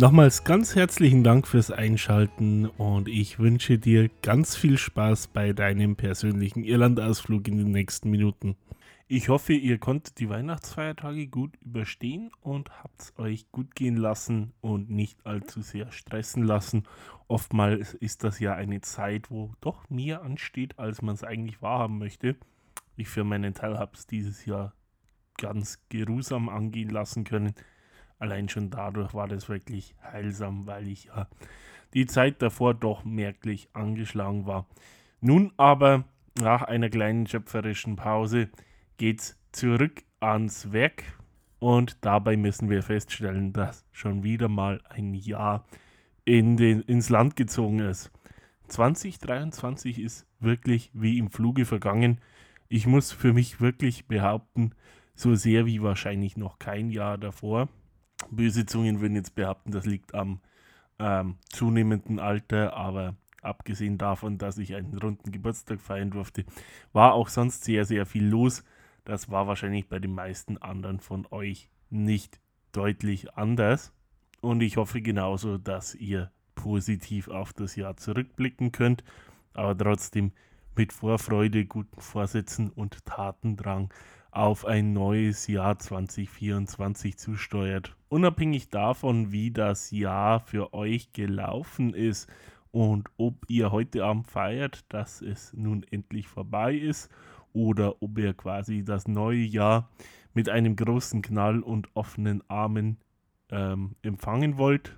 Nochmals ganz herzlichen Dank fürs Einschalten und ich wünsche dir ganz viel Spaß bei deinem persönlichen Irlandausflug in den nächsten Minuten. Ich hoffe, ihr konntet die Weihnachtsfeiertage gut überstehen und habt es euch gut gehen lassen und nicht allzu sehr stressen lassen. Oftmals ist das ja eine Zeit, wo doch mehr ansteht, als man es eigentlich wahrhaben möchte. Ich für meinen Teil habe es dieses Jahr ganz geruhsam angehen lassen können. Allein schon dadurch war das wirklich heilsam, weil ich ja die Zeit davor doch merklich angeschlagen war. Nun aber, nach einer kleinen schöpferischen Pause, geht's zurück ans Werk und dabei müssen wir feststellen, dass schon wieder mal ein Jahr in den, ins Land gezogen ist. 2023 ist wirklich wie im Fluge vergangen. Ich muss für mich wirklich behaupten, so sehr wie wahrscheinlich noch kein Jahr davor. Böse Zungen würden jetzt behaupten, das liegt am ähm, zunehmenden Alter, aber abgesehen davon, dass ich einen runden Geburtstag feiern durfte, war auch sonst sehr, sehr viel los. Das war wahrscheinlich bei den meisten anderen von euch nicht deutlich anders. Und ich hoffe genauso, dass ihr positiv auf das Jahr zurückblicken könnt, aber trotzdem mit Vorfreude, guten Vorsätzen und Tatendrang auf ein neues Jahr 2024 zusteuert. Unabhängig davon, wie das Jahr für euch gelaufen ist und ob ihr heute Abend feiert, dass es nun endlich vorbei ist oder ob ihr quasi das neue Jahr mit einem großen Knall und offenen Armen ähm, empfangen wollt.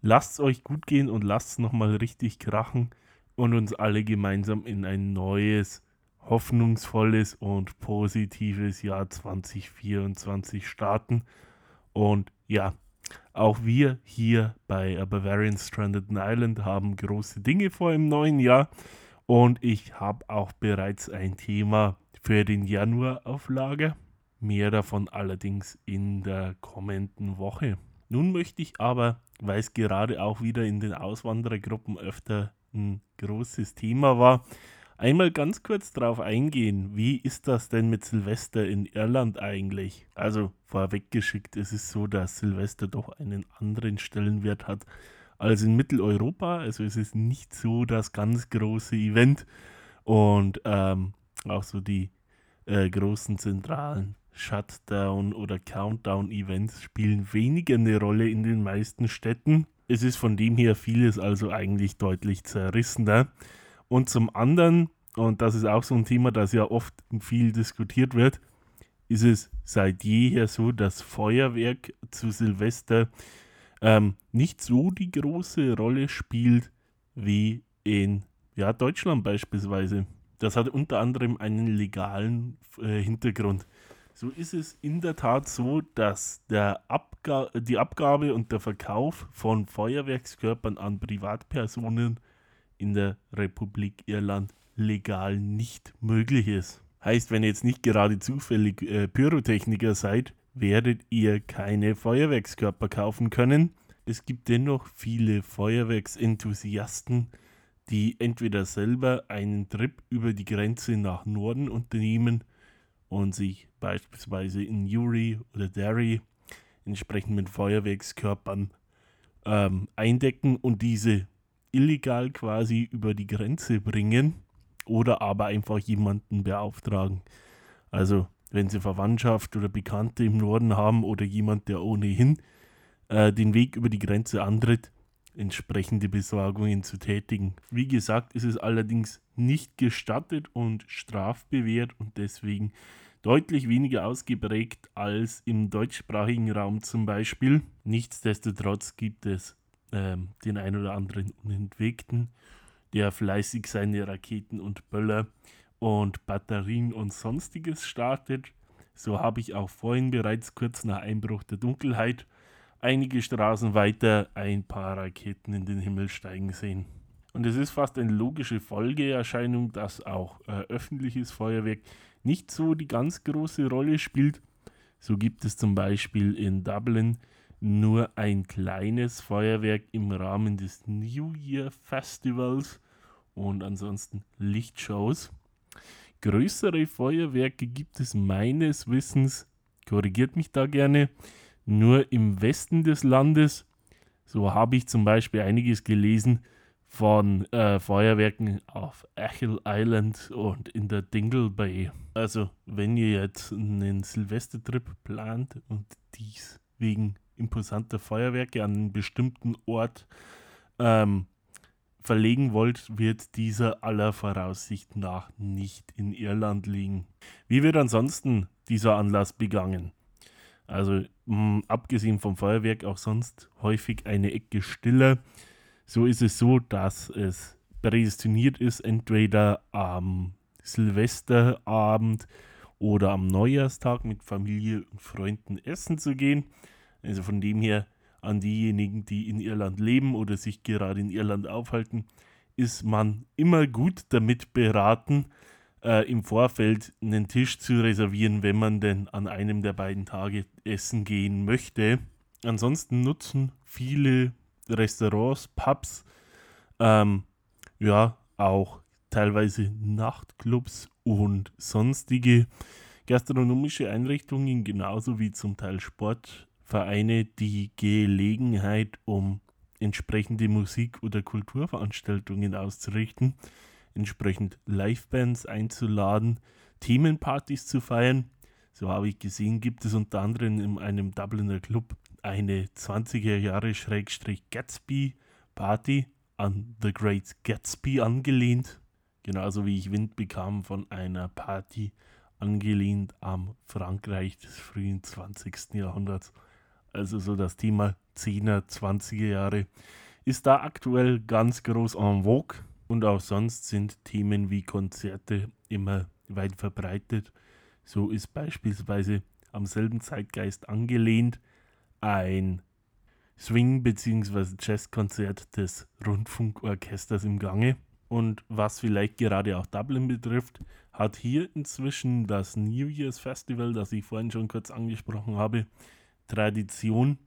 Lasst es euch gut gehen und lasst es nochmal richtig krachen und uns alle gemeinsam in ein neues hoffnungsvolles und positives Jahr 2024 starten. Und ja, auch wir hier bei A Bavarian Stranded Island haben große Dinge vor im neuen Jahr. Und ich habe auch bereits ein Thema für den Januar auf Lager. Mehr davon allerdings in der kommenden Woche. Nun möchte ich aber, weil es gerade auch wieder in den Auswanderergruppen öfter ein großes Thema war, einmal ganz kurz darauf eingehen, wie ist das denn mit Silvester in Irland eigentlich? Also vorweggeschickt ist es so, dass Silvester doch einen anderen Stellenwert hat als in Mitteleuropa. Also es ist nicht so das ganz große Event und ähm, auch so die äh, großen zentralen Shutdown- oder Countdown-Events spielen weniger eine Rolle in den meisten Städten. Es ist von dem her vieles also eigentlich deutlich zerrissener. Und zum anderen, und das ist auch so ein Thema, das ja oft viel diskutiert wird, ist es seit jeher so, dass Feuerwerk zu Silvester ähm, nicht so die große Rolle spielt wie in ja, Deutschland beispielsweise. Das hat unter anderem einen legalen äh, Hintergrund. So ist es in der Tat so, dass der Abga die Abgabe und der Verkauf von Feuerwerkskörpern an Privatpersonen in der Republik Irland legal nicht möglich ist. Heißt, wenn ihr jetzt nicht gerade zufällig äh, Pyrotechniker seid, werdet ihr keine Feuerwerkskörper kaufen können. Es gibt dennoch viele Feuerwerksenthusiasten, die entweder selber einen Trip über die Grenze nach Norden unternehmen und sich beispielsweise in Uri oder Derry entsprechend mit Feuerwerkskörpern ähm, eindecken und diese illegal quasi über die Grenze bringen oder aber einfach jemanden beauftragen. Also wenn sie Verwandtschaft oder Bekannte im Norden haben oder jemand, der ohnehin äh, den Weg über die Grenze antritt, entsprechende Besorgungen zu tätigen. Wie gesagt, ist es allerdings nicht gestattet und strafbewehrt und deswegen deutlich weniger ausgeprägt als im deutschsprachigen Raum zum Beispiel. Nichtsdestotrotz gibt es ähm, den ein oder anderen Unentwegten, der fleißig seine Raketen und Böller und Batterien und sonstiges startet. So habe ich auch vorhin bereits kurz nach Einbruch der Dunkelheit einige Straßen weiter ein paar Raketen in den Himmel steigen sehen. Und es ist fast eine logische Folgeerscheinung, dass auch äh, öffentliches Feuerwerk nicht so die ganz große Rolle spielt. So gibt es zum Beispiel in Dublin nur ein kleines Feuerwerk im Rahmen des New Year Festivals und ansonsten Lichtshows. Größere Feuerwerke gibt es meines Wissens, korrigiert mich da gerne, nur im Westen des Landes. So habe ich zum Beispiel einiges gelesen von äh, Feuerwerken auf Achill Island und in der Dingle Bay. Also, wenn ihr jetzt einen Silvestertrip plant und dies wegen imposanter Feuerwerke an einen bestimmten Ort ähm, verlegen wollt, wird dieser aller Voraussicht nach nicht in Irland liegen. Wie wird ansonsten dieser Anlass begangen? Also mh, abgesehen vom Feuerwerk auch sonst häufig eine Ecke stiller. So ist es so, dass es prädestiniert ist, entweder am Silvesterabend oder am Neujahrstag mit Familie und Freunden essen zu gehen. Also von dem her an diejenigen, die in Irland leben oder sich gerade in Irland aufhalten, ist man immer gut damit beraten, äh, im Vorfeld einen Tisch zu reservieren, wenn man denn an einem der beiden Tage essen gehen möchte. Ansonsten nutzen viele Restaurants, Pubs, ähm, ja, auch teilweise Nachtclubs und sonstige gastronomische Einrichtungen, genauso wie zum Teil Sportvereine, die Gelegenheit, um entsprechende Musik- oder Kulturveranstaltungen auszurichten, entsprechend Livebands einzuladen, Themenpartys zu feiern. So habe ich gesehen, gibt es unter anderem in einem Dubliner Club eine 20er Jahre Schrägstrich Gatsby Party an The Great Gatsby angelehnt. Genauso wie ich Wind bekam von einer Party angelehnt am Frankreich des frühen 20. Jahrhunderts. Also so das Thema 10er, 20er Jahre ist da aktuell ganz groß en vogue und auch sonst sind Themen wie Konzerte immer weit verbreitet. So ist beispielsweise am selben Zeitgeist angelehnt ein Swing- bzw. Jazzkonzert des Rundfunkorchesters im Gange. Und was vielleicht gerade auch Dublin betrifft, hat hier inzwischen das New Year's Festival, das ich vorhin schon kurz angesprochen habe, Tradition.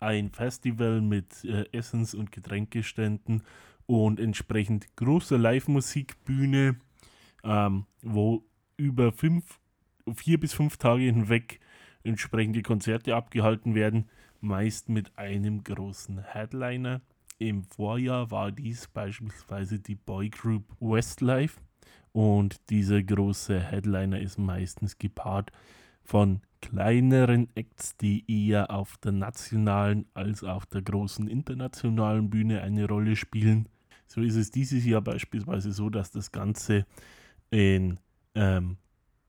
Ein Festival mit äh, Essens- und Getränkeständen und entsprechend großer Live-Musikbühne, ähm, wo über fünf, vier bis fünf Tage hinweg entsprechende Konzerte abgehalten werden, meist mit einem großen Headliner. Im Vorjahr war dies beispielsweise die Boygroup Westlife und dieser große Headliner ist meistens gepaart von kleineren Acts, die eher auf der nationalen als auf der großen internationalen Bühne eine Rolle spielen. So ist es dieses Jahr beispielsweise so, dass das Ganze in ähm,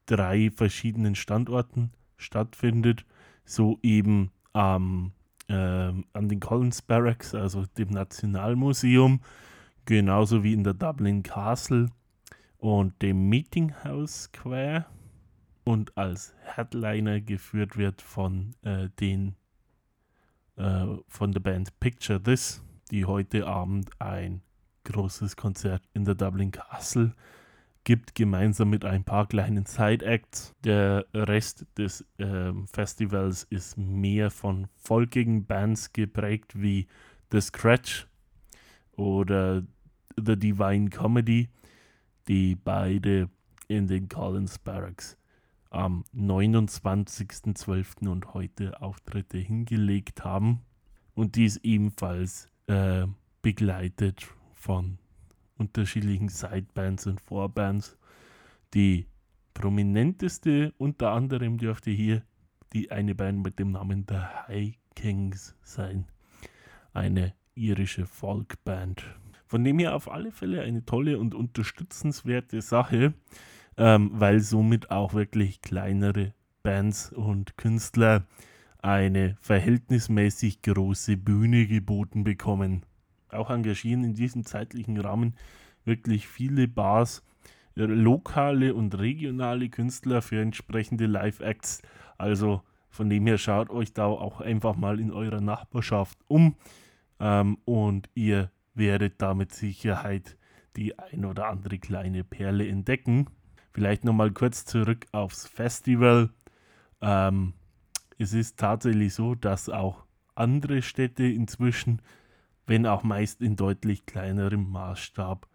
drei verschiedenen Standorten stattfindet, so eben ähm, äh, an den Collins Barracks, also dem Nationalmuseum, genauso wie in der Dublin Castle und dem Meeting House Square und als Headliner geführt wird von äh, den äh, von der Band Picture This, die heute Abend ein großes Konzert in der Dublin Castle gibt, gemeinsam mit ein paar kleinen Side-Acts. Der Rest des äh, Festivals ist mehr von folkigen Bands geprägt wie The Scratch oder The Divine Comedy, die beide in den Collins Barracks am 29.12. und heute Auftritte hingelegt haben und dies ebenfalls äh, begleitet von unterschiedlichen Sidebands und Vorbands. Die prominenteste unter anderem dürfte hier die eine Band mit dem Namen The High Kings sein. Eine irische Folkband. Von dem her auf alle Fälle eine tolle und unterstützenswerte Sache, ähm, weil somit auch wirklich kleinere Bands und Künstler eine verhältnismäßig große Bühne geboten bekommen auch engagieren in diesem zeitlichen Rahmen wirklich viele Bars, äh, lokale und regionale Künstler für entsprechende Live-Acts. Also von dem her schaut euch da auch einfach mal in eurer Nachbarschaft um ähm, und ihr werdet da mit Sicherheit die ein oder andere kleine Perle entdecken. Vielleicht nochmal kurz zurück aufs Festival. Ähm, es ist tatsächlich so, dass auch andere Städte inzwischen, wenn auch meist in deutlich kleinerem Maßstab,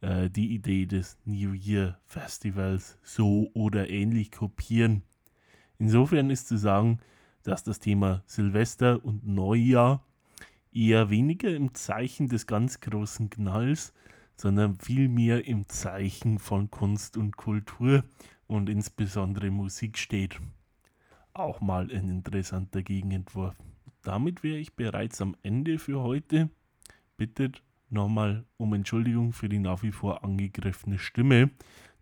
äh, die Idee des New Year Festivals so oder ähnlich kopieren. Insofern ist zu sagen, dass das Thema Silvester und Neujahr eher weniger im Zeichen des ganz großen Knalls, sondern vielmehr im Zeichen von Kunst und Kultur und insbesondere Musik steht. Auch mal ein interessanter Gegenentwurf. Damit wäre ich bereits am Ende für heute. Bittet nochmal um Entschuldigung für die nach wie vor angegriffene Stimme,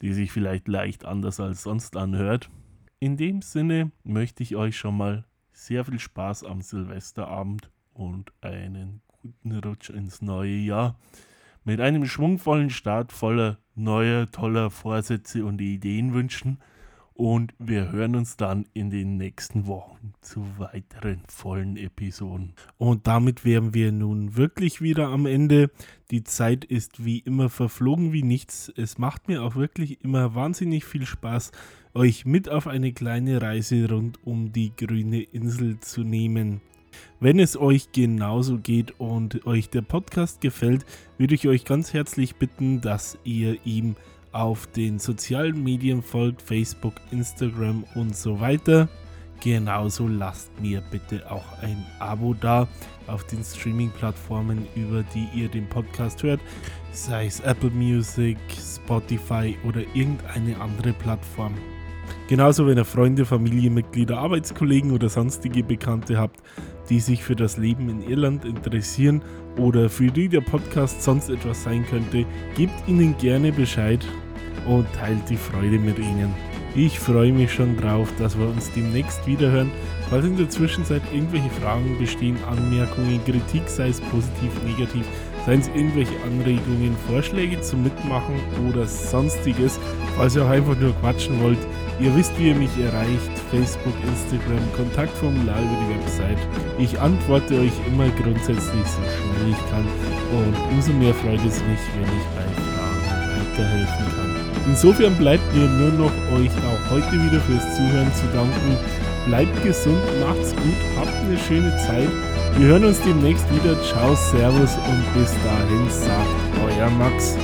die sich vielleicht leicht anders als sonst anhört. In dem Sinne möchte ich euch schon mal sehr viel Spaß am Silvesterabend und einen guten Rutsch ins neue Jahr mit einem schwungvollen Start voller neuer, toller Vorsätze und Ideen wünschen. Und wir hören uns dann in den nächsten Wochen zu weiteren vollen Episoden. Und damit wären wir nun wirklich wieder am Ende. Die Zeit ist wie immer verflogen wie nichts. Es macht mir auch wirklich immer wahnsinnig viel Spaß, euch mit auf eine kleine Reise rund um die grüne Insel zu nehmen. Wenn es euch genauso geht und euch der Podcast gefällt, würde ich euch ganz herzlich bitten, dass ihr ihm auf den sozialen Medien folgt, Facebook, Instagram und so weiter. Genauso lasst mir bitte auch ein Abo da auf den Streaming-Plattformen, über die ihr den Podcast hört, sei es Apple Music, Spotify oder irgendeine andere Plattform. Genauso, wenn ihr Freunde, Familienmitglieder, Arbeitskollegen oder sonstige Bekannte habt, die sich für das Leben in Irland interessieren oder für die der Podcast sonst etwas sein könnte, gebt ihnen gerne Bescheid und teilt die Freude mit ihnen. Ich freue mich schon drauf, dass wir uns demnächst wiederhören. Falls in der Zwischenzeit irgendwelche Fragen bestehen, Anmerkungen, Kritik, sei es positiv, negativ, seien es irgendwelche Anregungen, Vorschläge zum Mitmachen oder sonstiges, falls ihr auch einfach nur quatschen wollt, Ihr wisst, wie ihr mich erreicht. Facebook, Instagram, Kontaktformular über die Website. Ich antworte euch immer grundsätzlich so schnell ich kann. Und umso mehr freut es mich, wenn ich bei Fragen weiterhelfen kann. Insofern bleibt mir nur noch euch auch heute wieder fürs Zuhören zu danken. Bleibt gesund, macht's gut, habt eine schöne Zeit. Wir hören uns demnächst wieder. Ciao, Servus und bis dahin sagt euer Max.